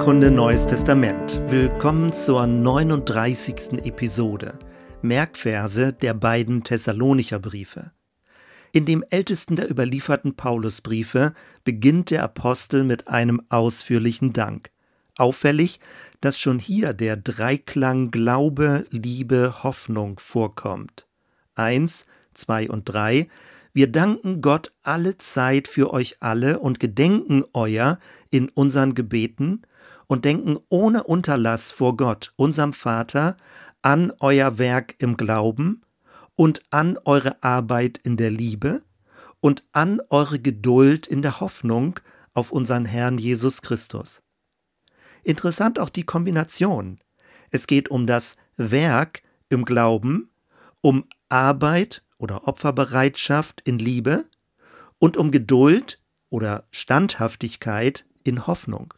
Bibelkunde Neues Testament. Willkommen zur 39. Episode. Merkverse der beiden Thessalonicher Briefe. In dem ältesten der überlieferten Paulusbriefe beginnt der Apostel mit einem ausführlichen Dank. Auffällig, dass schon hier der Dreiklang Glaube, Liebe, Hoffnung vorkommt. Eins, zwei und drei wir danken Gott alle Zeit für euch alle und gedenken euer in unseren Gebeten und denken ohne Unterlass vor Gott, unserem Vater, an euer Werk im Glauben und an eure Arbeit in der Liebe und an eure Geduld in der Hoffnung auf unseren Herrn Jesus Christus. Interessant auch die Kombination. Es geht um das Werk im Glauben, um Arbeit oder Opferbereitschaft in Liebe und um Geduld oder Standhaftigkeit in Hoffnung.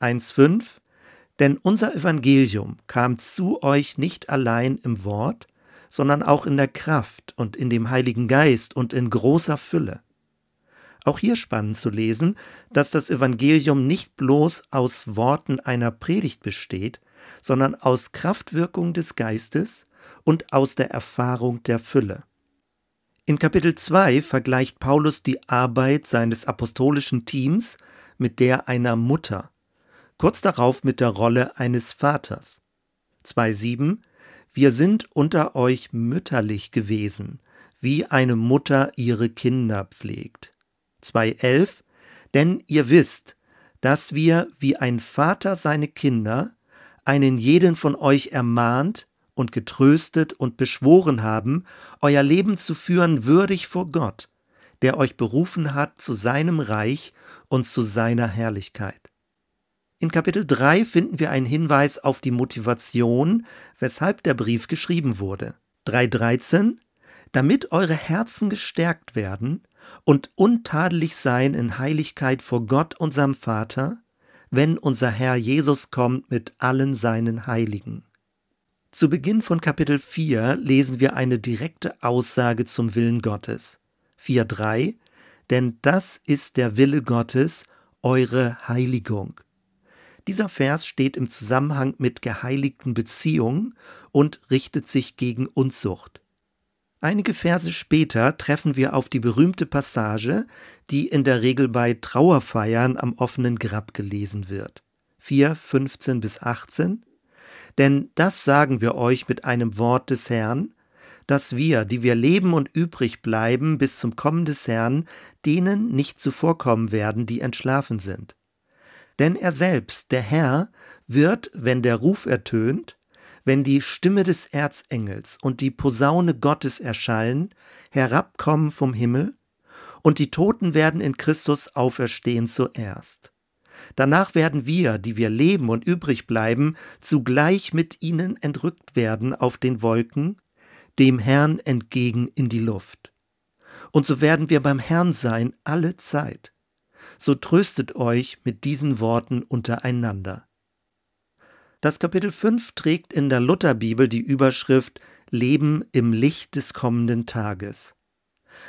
1.5 Denn unser Evangelium kam zu euch nicht allein im Wort, sondern auch in der Kraft und in dem Heiligen Geist und in großer Fülle. Auch hier spannend zu lesen, dass das Evangelium nicht bloß aus Worten einer Predigt besteht, sondern aus Kraftwirkung des Geistes und aus der Erfahrung der Fülle. In Kapitel 2 vergleicht Paulus die Arbeit seines apostolischen Teams mit der einer Mutter, kurz darauf mit der Rolle eines Vaters. 2.7 Wir sind unter euch mütterlich gewesen, wie eine Mutter ihre Kinder pflegt. 2.11 Denn ihr wisst, dass wir wie ein Vater seine Kinder, einen jeden von euch ermahnt, und getröstet und beschworen haben, euer Leben zu führen würdig vor Gott, der euch berufen hat zu seinem Reich und zu seiner Herrlichkeit. In Kapitel 3 finden wir einen Hinweis auf die Motivation, weshalb der Brief geschrieben wurde. 3.13 Damit eure Herzen gestärkt werden und untadelig sein in Heiligkeit vor Gott unserem Vater, wenn unser Herr Jesus kommt mit allen seinen Heiligen. Zu Beginn von Kapitel 4 lesen wir eine direkte Aussage zum Willen Gottes. 4.3 Denn das ist der Wille Gottes, eure Heiligung. Dieser Vers steht im Zusammenhang mit geheiligten Beziehungen und richtet sich gegen Unzucht. Einige Verse später treffen wir auf die berühmte Passage, die in der Regel bei Trauerfeiern am offenen Grab gelesen wird. 4, 15 bis 18 denn das sagen wir euch mit einem Wort des Herrn, dass wir, die wir leben und übrig bleiben bis zum Kommen des Herrn, denen nicht zuvorkommen werden, die entschlafen sind. Denn er selbst, der Herr, wird, wenn der Ruf ertönt, wenn die Stimme des Erzengels und die Posaune Gottes erschallen, herabkommen vom Himmel, und die Toten werden in Christus auferstehen zuerst. Danach werden wir, die wir leben und übrig bleiben, zugleich mit ihnen entrückt werden auf den Wolken, dem Herrn entgegen in die Luft. Und so werden wir beim Herrn sein alle Zeit. So tröstet euch mit diesen Worten untereinander. Das Kapitel 5 trägt in der Lutherbibel die Überschrift Leben im Licht des kommenden Tages.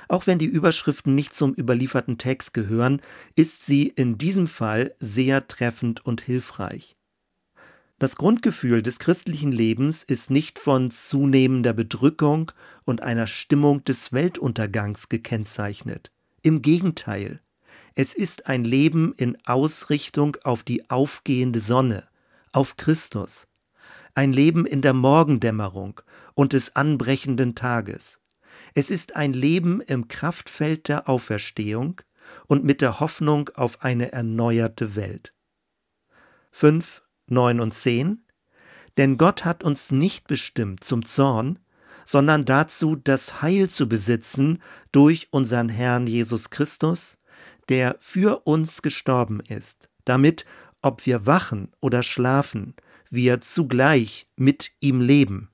Auch wenn die Überschriften nicht zum überlieferten Text gehören, ist sie in diesem Fall sehr treffend und hilfreich. Das Grundgefühl des christlichen Lebens ist nicht von zunehmender Bedrückung und einer Stimmung des Weltuntergangs gekennzeichnet. Im Gegenteil, es ist ein Leben in Ausrichtung auf die aufgehende Sonne, auf Christus, ein Leben in der Morgendämmerung und des anbrechenden Tages. Es ist ein Leben im Kraftfeld der Auferstehung und mit der Hoffnung auf eine erneuerte Welt. 5, 9 und 10 Denn Gott hat uns nicht bestimmt zum Zorn, sondern dazu, das Heil zu besitzen durch unseren Herrn Jesus Christus, der für uns gestorben ist, damit, ob wir wachen oder schlafen, wir zugleich mit ihm leben.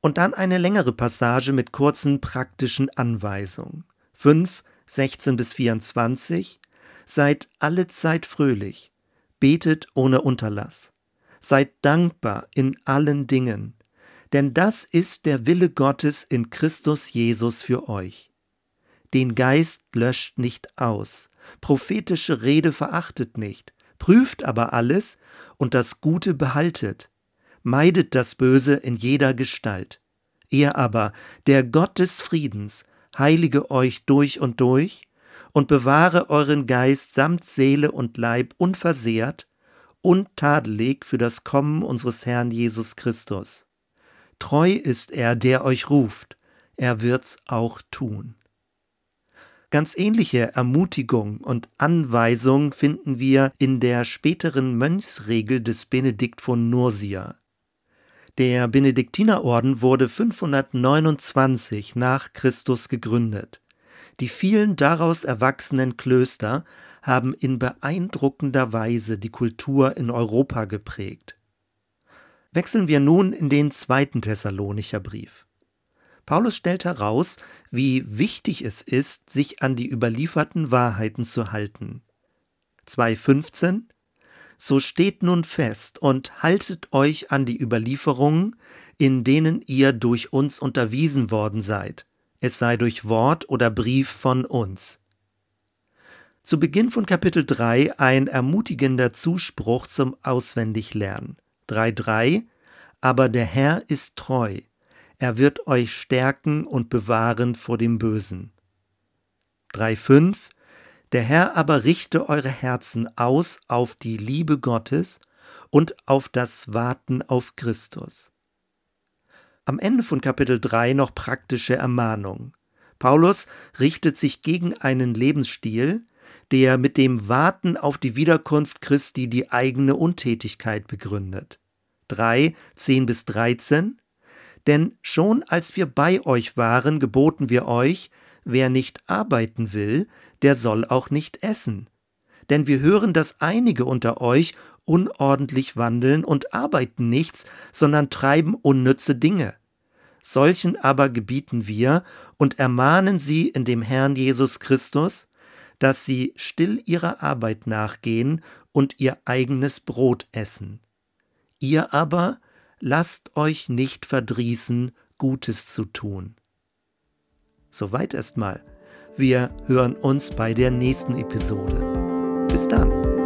Und dann eine längere Passage mit kurzen praktischen Anweisungen. 5, 16 bis 24 Seid alle Zeit fröhlich, betet ohne Unterlass, seid dankbar in allen Dingen, denn das ist der Wille Gottes in Christus Jesus für euch. Den Geist löscht nicht aus, prophetische Rede verachtet nicht, Prüft aber alles und das Gute behaltet. Meidet das Böse in jeder Gestalt. Er aber, der Gott des Friedens, heilige euch durch und durch und bewahre euren Geist samt Seele und Leib unversehrt, untadelig für das Kommen unseres Herrn Jesus Christus. Treu ist er, der euch ruft, er wird's auch tun. Ganz ähnliche Ermutigung und Anweisung finden wir in der späteren Mönchsregel des Benedikt von Nursia. Der Benediktinerorden wurde 529 nach Christus gegründet. Die vielen daraus erwachsenen Klöster haben in beeindruckender Weise die Kultur in Europa geprägt. Wechseln wir nun in den zweiten Thessalonicher Brief. Paulus stellt heraus, wie wichtig es ist, sich an die überlieferten Wahrheiten zu halten. 2.15 So steht nun fest und haltet euch an die Überlieferungen, in denen ihr durch uns unterwiesen worden seid, es sei durch Wort oder Brief von uns. Zu Beginn von Kapitel 3 ein ermutigender Zuspruch zum Auswendiglernen. 3.3 Aber der Herr ist treu, er wird euch stärken und bewahren vor dem Bösen. 3.5 Der Herr aber richte eure Herzen aus auf die Liebe Gottes und auf das Warten auf Christus. Am Ende von Kapitel 3 noch praktische Ermahnung. Paulus richtet sich gegen einen Lebensstil, der mit dem Warten auf die Wiederkunft Christi die eigene Untätigkeit begründet. 3, 10 bis 13 denn schon als wir bei euch waren, geboten wir euch, wer nicht arbeiten will, der soll auch nicht essen. Denn wir hören, dass einige unter euch unordentlich wandeln und arbeiten nichts, sondern treiben unnütze Dinge. Solchen aber gebieten wir und ermahnen sie in dem Herrn Jesus Christus, dass sie still ihrer Arbeit nachgehen und ihr eigenes Brot essen. Ihr aber lasst euch nicht verdrießen, Gutes zu tun. Soweit erstmal. Wir hören uns bei der nächsten Episode. Bis dann.